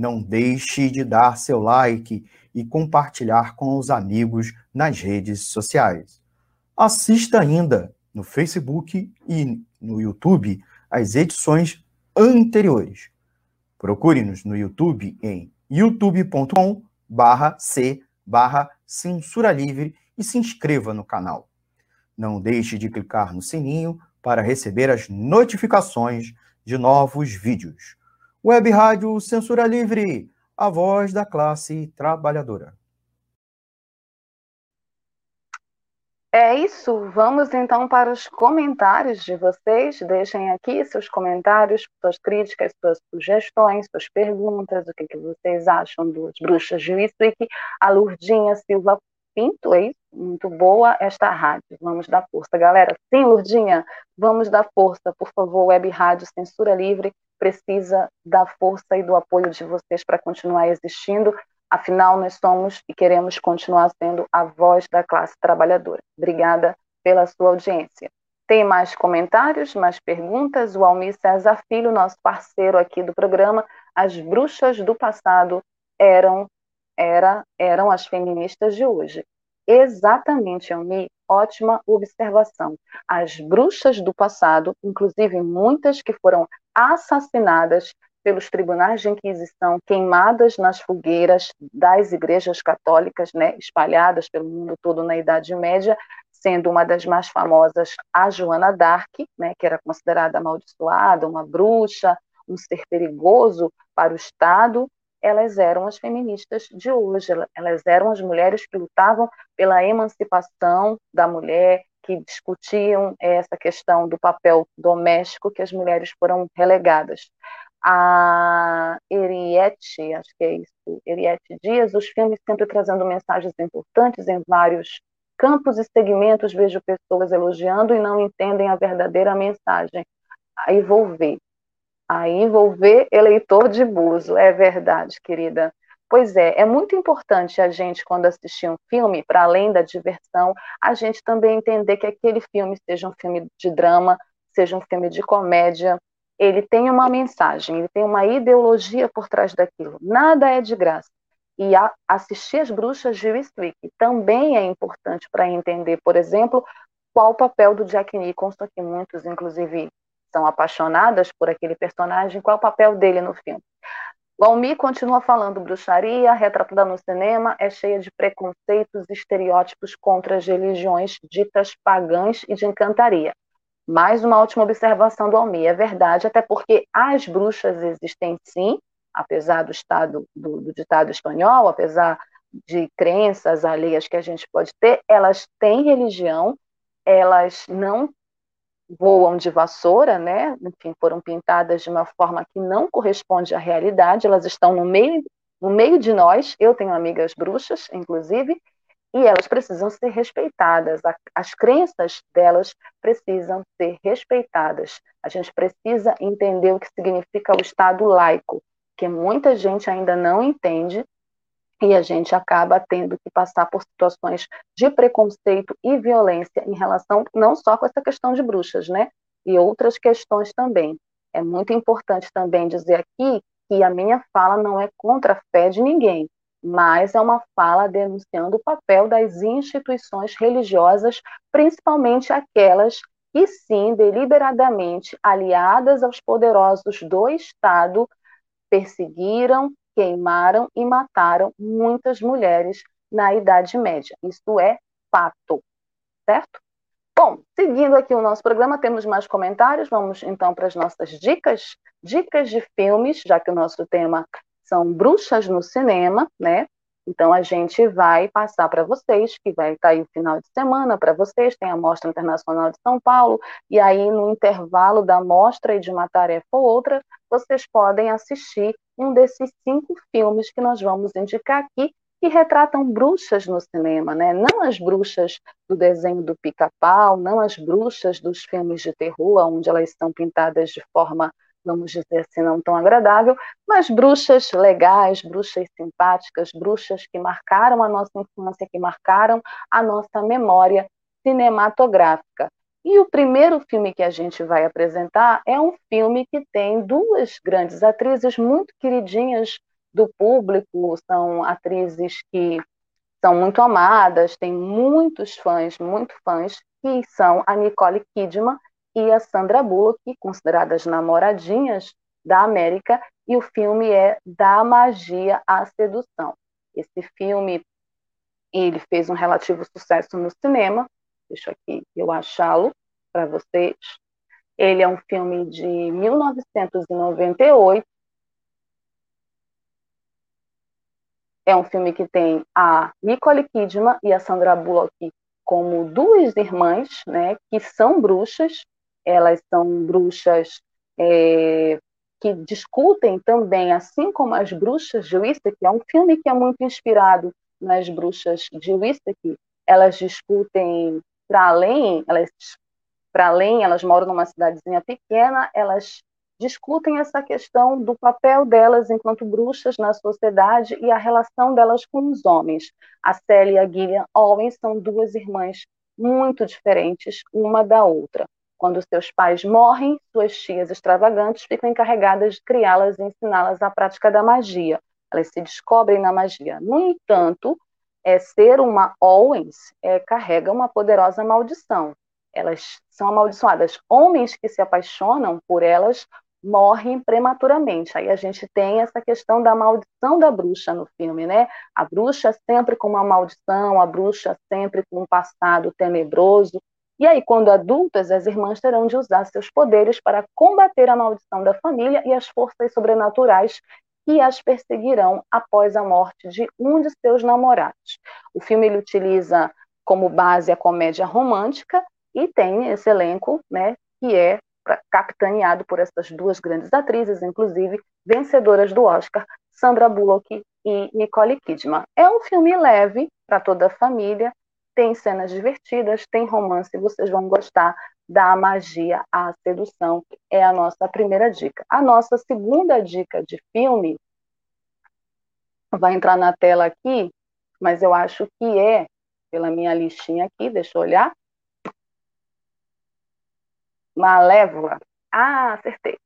Não deixe de dar seu like e compartilhar com os amigos nas redes sociais. Assista ainda no Facebook e no YouTube as edições anteriores. Procure-nos no YouTube em youtube.com barra c barra censura livre e se inscreva no canal. Não deixe de clicar no sininho para receber as notificações de novos vídeos. Web Rádio Censura Livre, a voz da classe trabalhadora. É isso, vamos então para os comentários de vocês. Deixem aqui seus comentários, suas críticas, suas sugestões, suas perguntas, o que, que vocês acham dos Bruxas de Wiswick. A Lurdinha Silva Pinto, é isso? Muito boa esta rádio. Vamos dar força, galera. Sim, Lurdinha, vamos dar força, por favor. Web Rádio Censura Livre precisa da força e do apoio de vocês para continuar existindo. Afinal, nós somos e queremos continuar sendo a voz da classe trabalhadora. Obrigada pela sua audiência. Tem mais comentários, mais perguntas? O Almir César Filho, nosso parceiro aqui do programa, as bruxas do passado eram era, eram as feministas de hoje. Exatamente, Almir, ótima observação. As bruxas do passado, inclusive muitas que foram assassinadas, pelos tribunais de Inquisição, queimadas nas fogueiras das igrejas católicas, né, espalhadas pelo mundo todo na Idade Média, sendo uma das mais famosas a Joana d'Arc, né, que era considerada amaldiçoada, uma bruxa, um ser perigoso para o Estado, elas eram as feministas de hoje, elas eram as mulheres que lutavam pela emancipação da mulher, que discutiam essa questão do papel doméstico que as mulheres foram relegadas a Eriette, acho que é isso, Eriette Dias, os filmes sempre trazendo mensagens importantes em vários campos e segmentos, vejo pessoas elogiando e não entendem a verdadeira mensagem. Aí vou ver. Aí vou ver eleitor de buzo. É verdade, querida. Pois é, é muito importante a gente, quando assistir um filme, para além da diversão, a gente também entender que aquele filme seja um filme de drama, seja um filme de comédia, ele tem uma mensagem, ele tem uma ideologia por trás daquilo. Nada é de graça. E a, assistir as bruxas de Eastwick também é importante para entender, por exemplo, qual o papel do Jack Nicholson, que muitos, inclusive, são apaixonadas por aquele personagem, qual é o papel dele no filme. Almi continua falando bruxaria, retratada no cinema, é cheia de preconceitos e estereótipos contra as religiões ditas pagãs e de encantaria. Mais uma última observação do Almir. É verdade, até porque as bruxas existem sim, apesar do estado do, do ditado espanhol, apesar de crenças alheias que a gente pode ter, elas têm religião, elas não voam de vassoura, né? Enfim, foram pintadas de uma forma que não corresponde à realidade, elas estão no meio, no meio de nós. Eu tenho amigas bruxas, inclusive, e elas precisam ser respeitadas. As crenças delas precisam ser respeitadas. A gente precisa entender o que significa o Estado laico, que muita gente ainda não entende e a gente acaba tendo que passar por situações de preconceito e violência em relação não só com essa questão de bruxas, né? E outras questões também. É muito importante também dizer aqui que a minha fala não é contra a fé de ninguém mas é uma fala denunciando o papel das instituições religiosas, principalmente aquelas que, sim, deliberadamente aliadas aos poderosos do Estado, perseguiram, queimaram e mataram muitas mulheres na Idade Média. Isso é fato, certo? Bom, seguindo aqui o nosso programa, temos mais comentários. Vamos então para as nossas dicas, dicas de filmes, já que o nosso tema são bruxas no cinema, né? Então a gente vai passar para vocês, que vai estar tá aí o final de semana para vocês, tem a Mostra Internacional de São Paulo, e aí no intervalo da mostra e de uma tarefa ou outra, vocês podem assistir um desses cinco filmes que nós vamos indicar aqui, que retratam bruxas no cinema, né? Não as bruxas do desenho do pica-pau, não as bruxas dos filmes de terror, onde elas são pintadas de forma vamos dizer assim, não tão agradável, mas bruxas legais, bruxas simpáticas, bruxas que marcaram a nossa infância, que marcaram a nossa memória cinematográfica. E o primeiro filme que a gente vai apresentar é um filme que tem duas grandes atrizes muito queridinhas do público, são atrizes que são muito amadas, tem muitos fãs, muito fãs, que são a Nicole Kidman e a Sandra Bullock, consideradas namoradinhas da América, e o filme é Da Magia à Sedução. Esse filme ele fez um relativo sucesso no cinema. Deixa aqui eu achá-lo para vocês. Ele é um filme de 1998. É um filme que tem a Nicole Kidman e a Sandra Bullock como duas irmãs, né, que são bruxas elas são bruxas é, que discutem também, assim como as bruxas de Wistek, é um filme que é muito inspirado nas bruxas de Wistek, elas discutem para além, elas para além, elas moram numa cidadezinha pequena, elas discutem essa questão do papel delas enquanto bruxas na sociedade e a relação delas com os homens. A Célia e a Gillian Owens são duas irmãs muito diferentes uma da outra. Quando seus pais morrem, suas tias extravagantes ficam encarregadas de criá-las e ensiná-las a prática da magia. Elas se descobrem na magia. No entanto, é, ser uma Owens é, carrega uma poderosa maldição. Elas são amaldiçoadas. Homens que se apaixonam por elas morrem prematuramente. Aí a gente tem essa questão da maldição da bruxa no filme, né? A bruxa sempre com uma maldição, a bruxa sempre com um passado tenebroso, e aí, quando adultas, as irmãs terão de usar seus poderes para combater a maldição da família e as forças sobrenaturais que as perseguirão após a morte de um de seus namorados. O filme ele utiliza como base a comédia romântica e tem esse elenco, né, que é capitaneado por essas duas grandes atrizes, inclusive vencedoras do Oscar, Sandra Bullock e Nicole Kidman. É um filme leve para toda a família, tem cenas divertidas, tem romance, vocês vão gostar da magia à sedução, é a nossa primeira dica. A nossa segunda dica de filme vai entrar na tela aqui, mas eu acho que é, pela minha listinha aqui, deixa eu olhar. Malévola. Ah, acertei.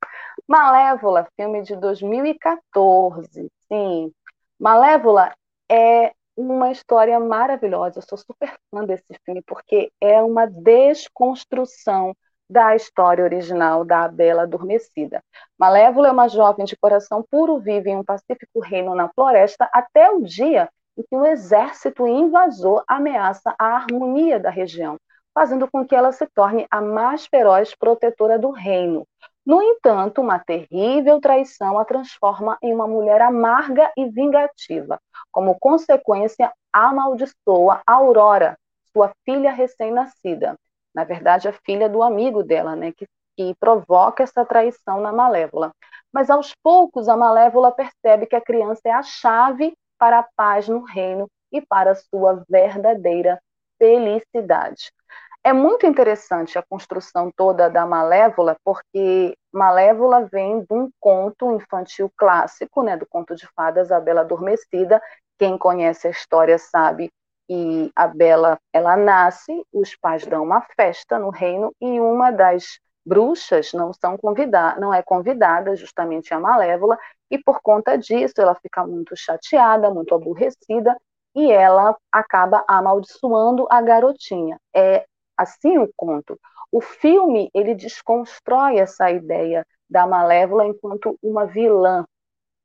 Malévola, filme de 2014. Sim. Malévola é uma história maravilhosa. Eu sou super fã desse filme porque é uma desconstrução da história original da Bela Adormecida. Malévola é uma jovem de coração puro, vive em um pacífico reino na floresta até o dia em que um exército invasor ameaça a harmonia da região, fazendo com que ela se torne a mais feroz protetora do reino. No entanto, uma terrível traição a transforma em uma mulher amarga e vingativa. Como consequência, amaldiçoa Aurora, sua filha recém-nascida. Na verdade, a filha do amigo dela, né, que, que provoca essa traição na Malévola. Mas aos poucos, a Malévola percebe que a criança é a chave para a paz no reino e para a sua verdadeira felicidade. É muito interessante a construção toda da Malévola, porque Malévola vem de um conto infantil clássico, né, do conto de fadas A Bela Adormecida. Quem conhece a história sabe que a Bela ela nasce, os pais dão uma festa no reino e uma das bruxas não são convidada, não é convidada, justamente a Malévola, e por conta disso ela fica muito chateada, muito aborrecida e ela acaba amaldiçoando a garotinha. É assim o conto. O filme ele desconstrói essa ideia da Malévola enquanto uma vilã,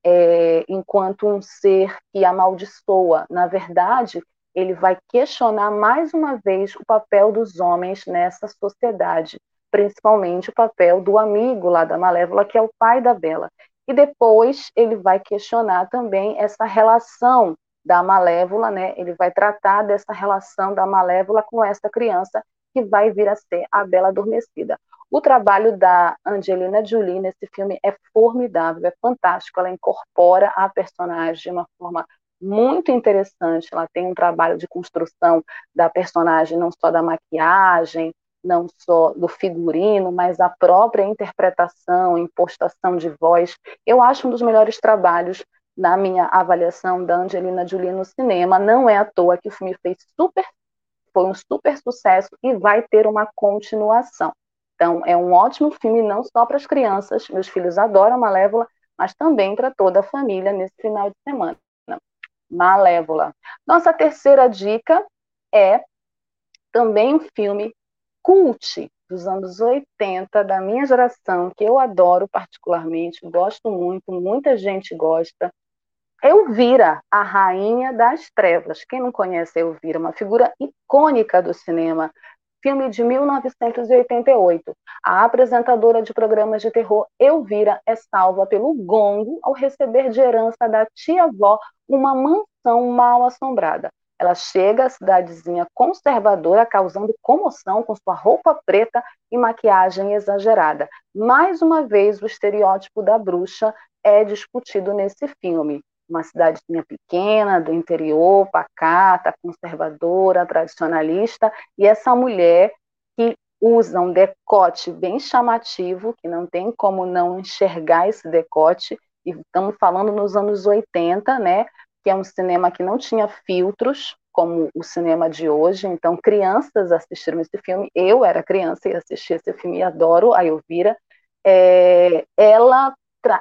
é, enquanto um ser que amaldiçoa. Na verdade, ele vai questionar mais uma vez o papel dos homens nessa sociedade, principalmente o papel do amigo lá da Malévola, que é o pai da Bela. E depois ele vai questionar também essa relação da Malévola, né? Ele vai tratar dessa relação da Malévola com essa criança que vai vir a ser a Bela Adormecida. O trabalho da Angelina Jolie nesse filme é formidável, é fantástico. Ela incorpora a personagem de uma forma muito interessante. Ela tem um trabalho de construção da personagem, não só da maquiagem, não só do figurino, mas a própria interpretação, impostação de voz. Eu acho um dos melhores trabalhos na minha avaliação da Angelina Jolie no cinema. Não é à toa que o filme fez super, foi um super sucesso e vai ter uma continuação. Então, é um ótimo filme não só para as crianças, meus filhos adoram Malévola, mas também para toda a família nesse final de semana. Malévola. Nossa terceira dica é também um filme cult dos anos 80, da minha geração, que eu adoro particularmente, gosto muito, muita gente gosta. Elvira, a rainha das trevas. Quem não conhece Elvira, uma figura icônica do cinema. Filme de 1988. A apresentadora de programas de terror Elvira é salva pelo gongo ao receber de herança da tia-avó uma mansão mal assombrada. Ela chega à cidadezinha conservadora, causando comoção com sua roupa preta e maquiagem exagerada. Mais uma vez, o estereótipo da bruxa é discutido nesse filme. Uma cidadezinha pequena, do interior, pacata, conservadora, tradicionalista, e essa mulher que usa um decote bem chamativo, que não tem como não enxergar esse decote, e estamos falando nos anos 80, né? que é um cinema que não tinha filtros, como o cinema de hoje. Então, crianças assistiram esse filme. Eu era criança e assisti esse filme adoro a Elvira. É, ela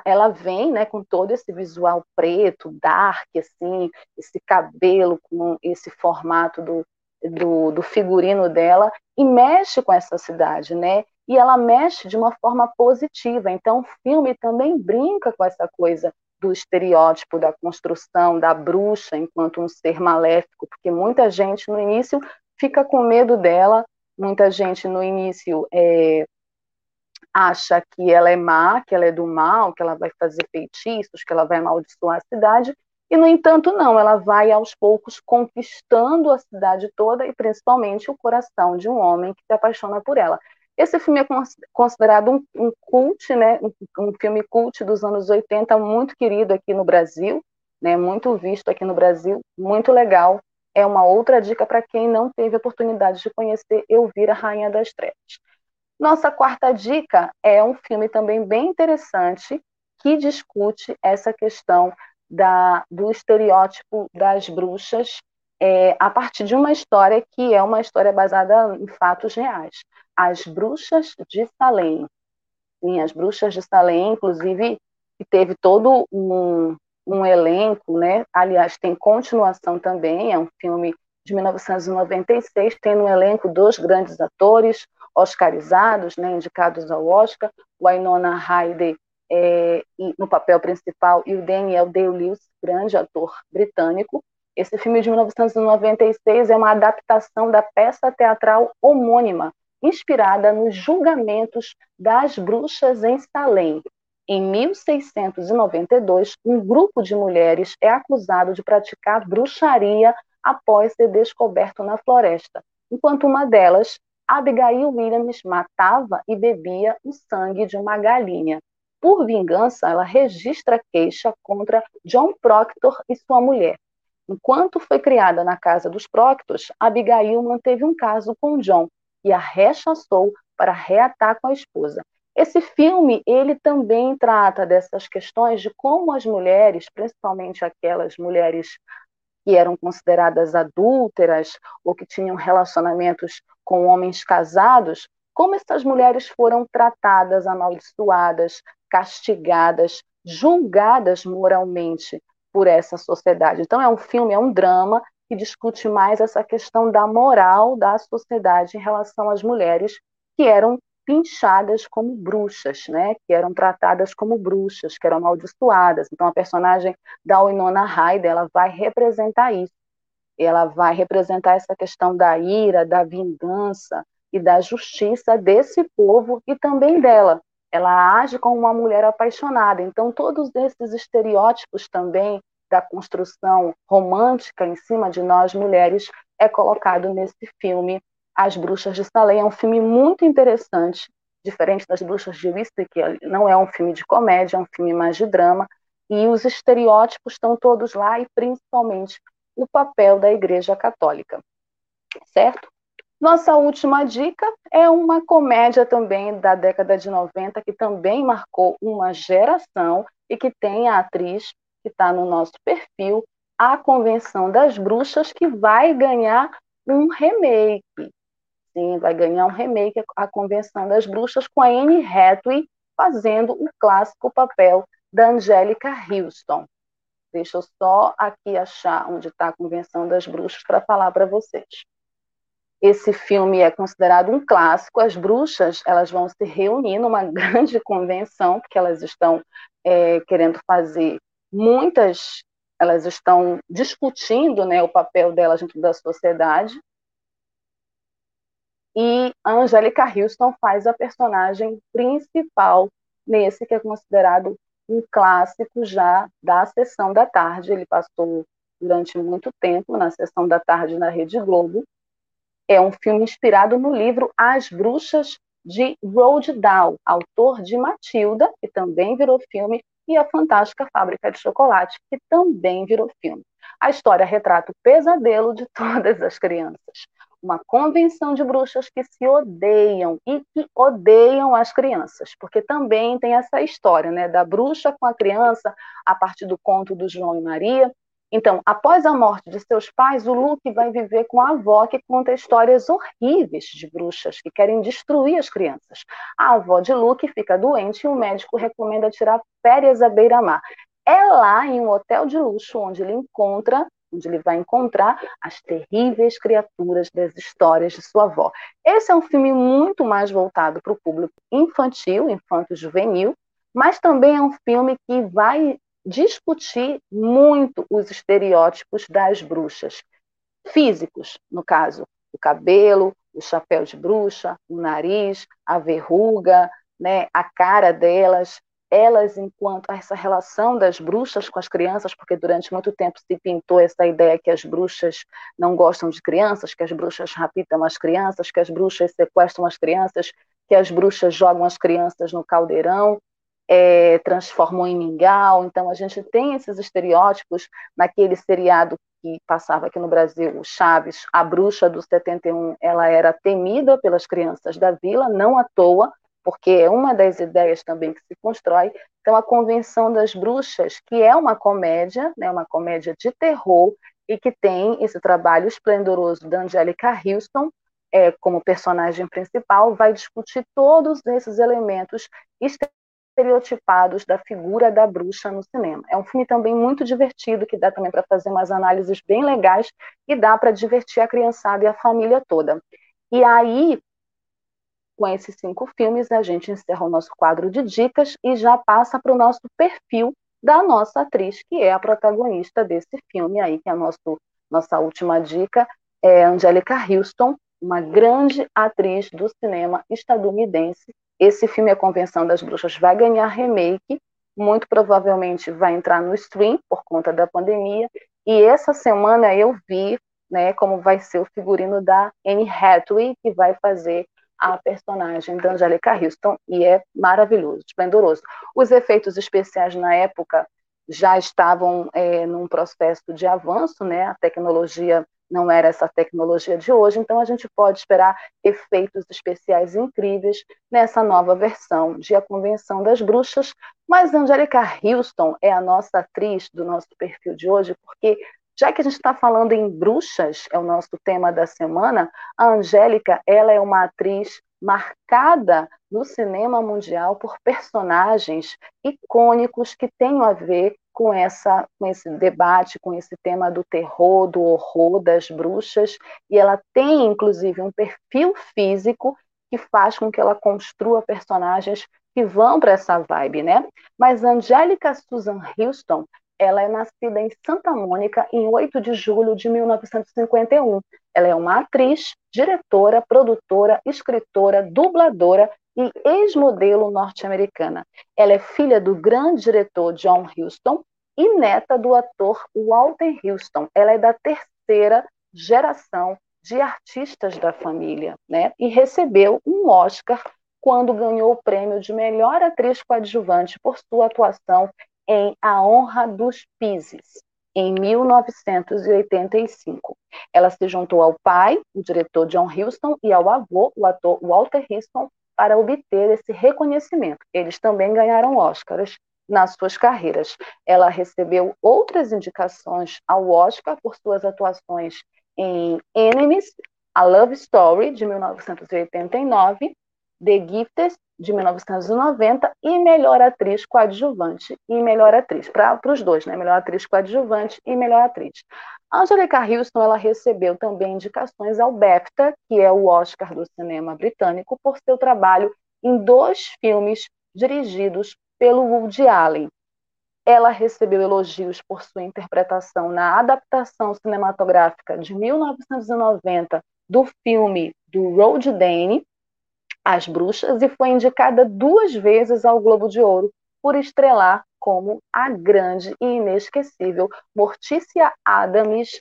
ela vem né, com todo esse visual preto, dark, assim, esse cabelo com esse formato do, do, do, figurino dela, e mexe com essa cidade, né? E ela mexe de uma forma positiva. Então, o filme também brinca com essa coisa do estereótipo da construção da bruxa enquanto um ser maléfico, porque muita gente no início fica com medo dela, muita gente no início é, acha que ela é má, que ela é do mal, que ela vai fazer feitiços, que ela vai amaldiçoar a cidade, e no entanto não, ela vai aos poucos conquistando a cidade toda e principalmente o coração de um homem que se apaixona por ela. Esse filme é considerado um, um cult, né, um, um, filme cult dos anos 80, muito querido aqui no Brasil, né, muito visto aqui no Brasil, muito legal. É uma outra dica para quem não teve oportunidade de conhecer Elvira, Rainha das Trevas. Nossa quarta dica é um filme também bem interessante que discute essa questão da, do estereótipo das bruxas é, a partir de uma história que é uma história baseada em fatos reais. As Bruxas de Salem. Sim, as Bruxas de Salem, inclusive, que teve todo um, um elenco, né? Aliás, tem continuação também, é um filme de 1996, tem no elenco dois grandes atores, oscarizados, né, indicados ao Oscar, o Ainona Ryder é, no papel principal e o Daniel Day-Lewis, grande ator britânico, esse filme de 1996 é uma adaptação da peça teatral homônima, inspirada nos julgamentos das bruxas em Salem. Em 1692, um grupo de mulheres é acusado de praticar bruxaria após ser descoberto na floresta, enquanto uma delas, Abigail Williams, matava e bebia o sangue de uma galinha. Por vingança, ela registra queixa contra John Proctor e sua mulher, Enquanto foi criada na casa dos Proctos, Abigail manteve um caso com John e a rechaçou para reatar com a esposa. Esse filme, ele também trata dessas questões de como as mulheres, principalmente aquelas mulheres que eram consideradas adúlteras ou que tinham relacionamentos com homens casados, como essas mulheres foram tratadas, amaldiçoadas, castigadas, julgadas moralmente por essa sociedade. Então, é um filme, é um drama que discute mais essa questão da moral da sociedade em relação às mulheres que eram pinchadas como bruxas, né? que eram tratadas como bruxas, que eram amaldiçoadas. Então, a personagem da Winona Ryder ela vai representar isso. Ela vai representar essa questão da ira, da vingança e da justiça desse povo e também dela. Ela age como uma mulher apaixonada. Então, todos esses estereótipos também da construção romântica em cima de nós mulheres é colocado nesse filme As Bruxas de Salem. É um filme muito interessante, diferente das Bruxas de Wister, que não é um filme de comédia, é um filme mais de drama, e os estereótipos estão todos lá, e principalmente o papel da Igreja Católica. Certo? Nossa última dica é uma comédia também da década de 90, que também marcou uma geração e que tem a atriz que está no nosso perfil, A Convenção das Bruxas, que vai ganhar um remake. Sim, vai ganhar um remake, A Convenção das Bruxas, com a Anne Hathaway fazendo o clássico papel da Angélica Houston. Deixa eu só aqui achar onde está a Convenção das Bruxas para falar para vocês. Esse filme é considerado um clássico. As bruxas elas vão se reunir numa grande convenção, porque elas estão é, querendo fazer muitas, elas estão discutindo né, o papel delas dentro da sociedade. E a Angélica Houston faz a personagem principal nesse que é considerado um clássico já da sessão da tarde. Ele passou durante muito tempo na sessão da tarde na Rede Globo. É um filme inspirado no livro As Bruxas de Roald Dahl, autor de Matilda, que também virou filme, e A Fantástica Fábrica de Chocolate, que também virou filme. A história retrata o pesadelo de todas as crianças uma convenção de bruxas que se odeiam e que odeiam as crianças, porque também tem essa história, né, da bruxa com a criança a partir do conto do João e Maria. Então, após a morte de seus pais, o Luke vai viver com a avó que conta histórias horríveis de bruxas que querem destruir as crianças. A avó de Luke fica doente e o médico recomenda tirar férias à beira-mar. É lá em um hotel de luxo onde ele encontra onde ele vai encontrar as terríveis criaturas das histórias de sua avó. Esse é um filme muito mais voltado para o público infantil, infanto-juvenil, mas também é um filme que vai discutir muito os estereótipos das bruxas, físicos, no caso, o cabelo, o chapéu de bruxa, o nariz, a verruga, né, a cara delas, elas, enquanto essa relação das bruxas com as crianças, porque durante muito tempo se pintou essa ideia que as bruxas não gostam de crianças, que as bruxas raptam as crianças, que as bruxas sequestram as crianças, que as bruxas jogam as crianças no caldeirão, é, transformam em mingau. Então, a gente tem esses estereótipos naquele seriado que passava aqui no Brasil, o Chaves, a bruxa do 71, ela era temida pelas crianças da vila, não à toa, porque é uma das ideias também que se constrói. Então, a Convenção das Bruxas, que é uma comédia, né, uma comédia de terror, e que tem esse trabalho esplendoroso da Angélica Houston é, como personagem principal, vai discutir todos esses elementos estereotipados da figura da bruxa no cinema. É um filme também muito divertido, que dá também para fazer umas análises bem legais e dá para divertir a criançada e a família toda. E aí, com esses cinco filmes, a gente encerra o nosso quadro de dicas e já passa para o nosso perfil da nossa atriz, que é a protagonista desse filme aí, que é a nosso, nossa última dica, é Angélica Houston, uma grande atriz do cinema estadunidense. Esse filme, A Convenção das Bruxas, vai ganhar remake, muito provavelmente vai entrar no stream por conta da pandemia. E essa semana eu vi né, como vai ser o figurino da Anne Hathaway, que vai fazer a personagem da Angélica Houston e é maravilhoso, esplendoroso. Os efeitos especiais na época já estavam é, num processo de avanço, né? A tecnologia não era essa tecnologia de hoje, então a gente pode esperar efeitos especiais incríveis nessa nova versão de A Convenção das Bruxas. Mas Angélica Houston é a nossa atriz do nosso perfil de hoje, porque já que a gente está falando em bruxas, é o nosso tema da semana, a Angélica, ela é uma atriz marcada no cinema mundial por personagens icônicos que têm a ver com, essa, com esse debate, com esse tema do terror, do horror, das bruxas, e ela tem, inclusive, um perfil físico que faz com que ela construa personagens que vão para essa vibe, né? Mas Angélica Susan Houston, ela é nascida em Santa Mônica em 8 de julho de 1951. Ela é uma atriz, diretora, produtora, escritora, dubladora e ex-modelo norte-americana. Ela é filha do grande diretor John Huston e neta do ator Walter Huston. Ela é da terceira geração de artistas da família, né? E recebeu um Oscar quando ganhou o prêmio de melhor atriz coadjuvante por sua atuação em A Honra dos Pises, em 1985. Ela se juntou ao pai, o diretor John Huston, e ao avô, o ator Walter Huston, para obter esse reconhecimento. Eles também ganharam Oscars nas suas carreiras. Ela recebeu outras indicações ao Oscar por suas atuações em Enemies, A Love Story, de 1989, The Gifted, de 1990, e Melhor Atriz Coadjuvante e Melhor Atriz, para os dois, né? Melhor Atriz Coadjuvante e Melhor Atriz. Angelica Houston ela recebeu também indicações ao BAFTA, que é o Oscar do cinema britânico, por seu trabalho em dois filmes dirigidos pelo Woody Allen. Ela recebeu elogios por sua interpretação na adaptação cinematográfica de 1990 do filme do Road Dane, as Bruxas e foi indicada duas vezes ao Globo de Ouro por estrelar como a grande e inesquecível Mortícia Adams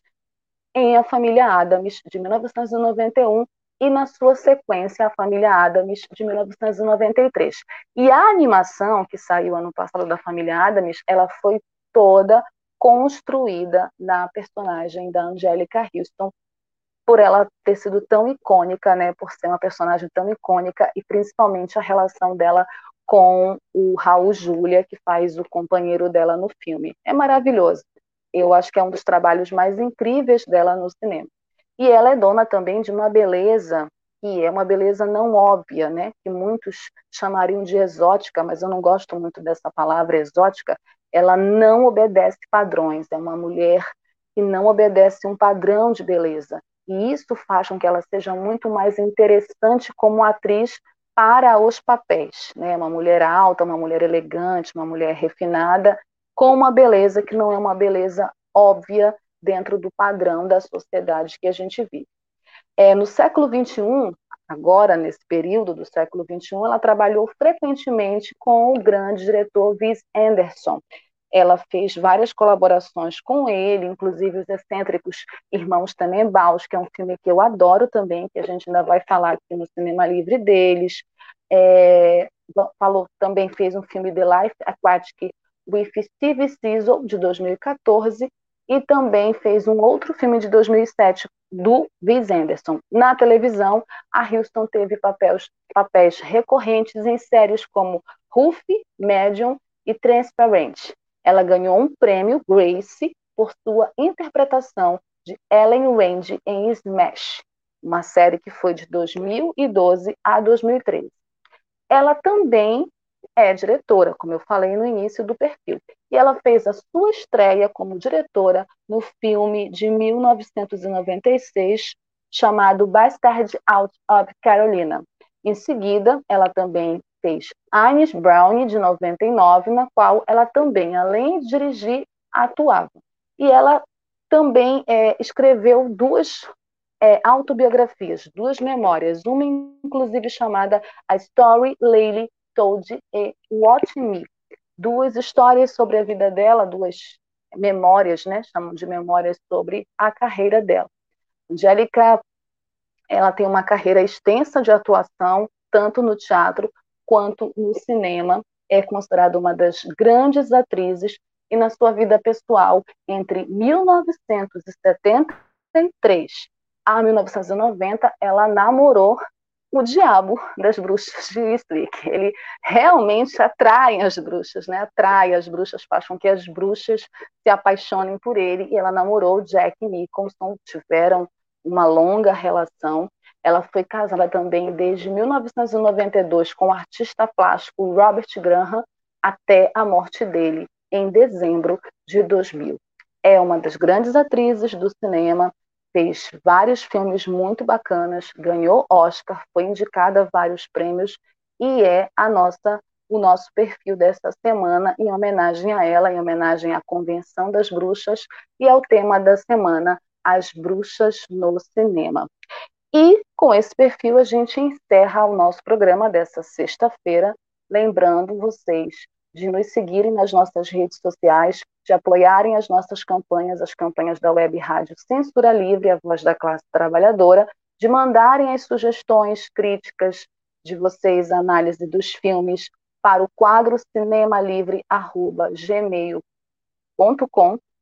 em A Família Adams, de 1991, e na sua sequência A Família Adams, de 1993. E a animação que saiu ano passado da Família Adams, ela foi toda construída na personagem da Angélica Houston, por ela ter sido tão icônica, né, por ser uma personagem tão icônica e principalmente a relação dela com o Raul Júlia, que faz o companheiro dela no filme. É maravilhoso. Eu acho que é um dos trabalhos mais incríveis dela no cinema. E ela é dona também de uma beleza que é uma beleza não óbvia, né? Que muitos chamariam de exótica, mas eu não gosto muito dessa palavra exótica. Ela não obedece padrões. É uma mulher que não obedece um padrão de beleza. E isso faz com que ela seja muito mais interessante como atriz para os papéis. Né? Uma mulher alta, uma mulher elegante, uma mulher refinada, com uma beleza que não é uma beleza óbvia dentro do padrão da sociedade que a gente vive. É, no século XXI, agora nesse período do século XXI, ela trabalhou frequentemente com o grande diretor Wes Anderson, ela fez várias colaborações com ele, inclusive os excêntricos Irmãos Tenenbaums, que é um filme que eu adoro também, que a gente ainda vai falar aqui no Cinema Livre deles. É, falou, também fez um filme The Life Aquatic with Steve Sizzle, de 2014, e também fez um outro filme de 2007 do Wes Anderson. Na televisão, a Houston teve papéis, papéis recorrentes em séries como Roof, Medium e Transparent. Ela ganhou um prêmio Grace por sua interpretação de Ellen Rand em Smash, uma série que foi de 2012 a 2013. Ela também é diretora, como eu falei no início do perfil, e ela fez a sua estreia como diretora no filme de 1996 chamado Bastard Out of Carolina. Em seguida, ela também fez Ines Brown, de 99, na qual ela também, além de dirigir, atuava. E ela também é, escreveu duas é, autobiografias, duas memórias, uma inclusive chamada A Story Laylee Told e What Me, duas histórias sobre a vida dela, duas memórias, né, chamam de memórias sobre a carreira dela. Angélica, ela tem uma carreira extensa de atuação, tanto no teatro quanto no cinema, é considerada uma das grandes atrizes e na sua vida pessoal, entre 1973 a 1990, ela namorou o diabo das bruxas de Eastwick. Ele realmente atrai as bruxas, né? Atrai as bruxas, faz com que as bruxas se apaixonem por ele. E ela namorou Jack Nicholson, tiveram uma longa relação. Ela foi casada também desde 1992 com o artista plástico Robert Graham até a morte dele em dezembro de 2000. É uma das grandes atrizes do cinema, fez vários filmes muito bacanas, ganhou Oscar, foi indicada a vários prêmios e é a nossa o nosso perfil desta semana em homenagem a ela, em homenagem à Convenção das Bruxas e ao tema da semana, As Bruxas no Cinema. E com esse perfil a gente encerra o nosso programa dessa sexta-feira, lembrando vocês de nos seguirem nas nossas redes sociais, de apoiarem as nossas campanhas, as campanhas da Web Rádio Censura Livre, a voz da classe trabalhadora, de mandarem as sugestões, críticas de vocês, análise dos filmes, para o quadro cinema livre arroba gmail.com,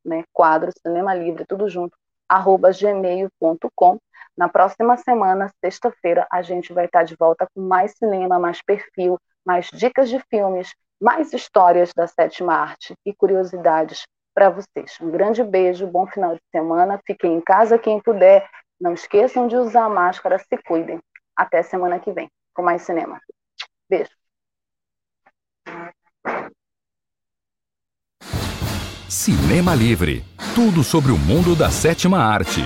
né? Quadro cinema livre, tudo junto, arroba gmail.com. Na próxima semana, sexta-feira, a gente vai estar de volta com mais cinema, mais perfil, mais dicas de filmes, mais histórias da sétima arte e curiosidades para vocês. Um grande beijo, bom final de semana, fiquem em casa quem puder, não esqueçam de usar máscara, se cuidem. Até semana que vem com mais cinema. Beijo. Cinema Livre tudo sobre o mundo da sétima arte.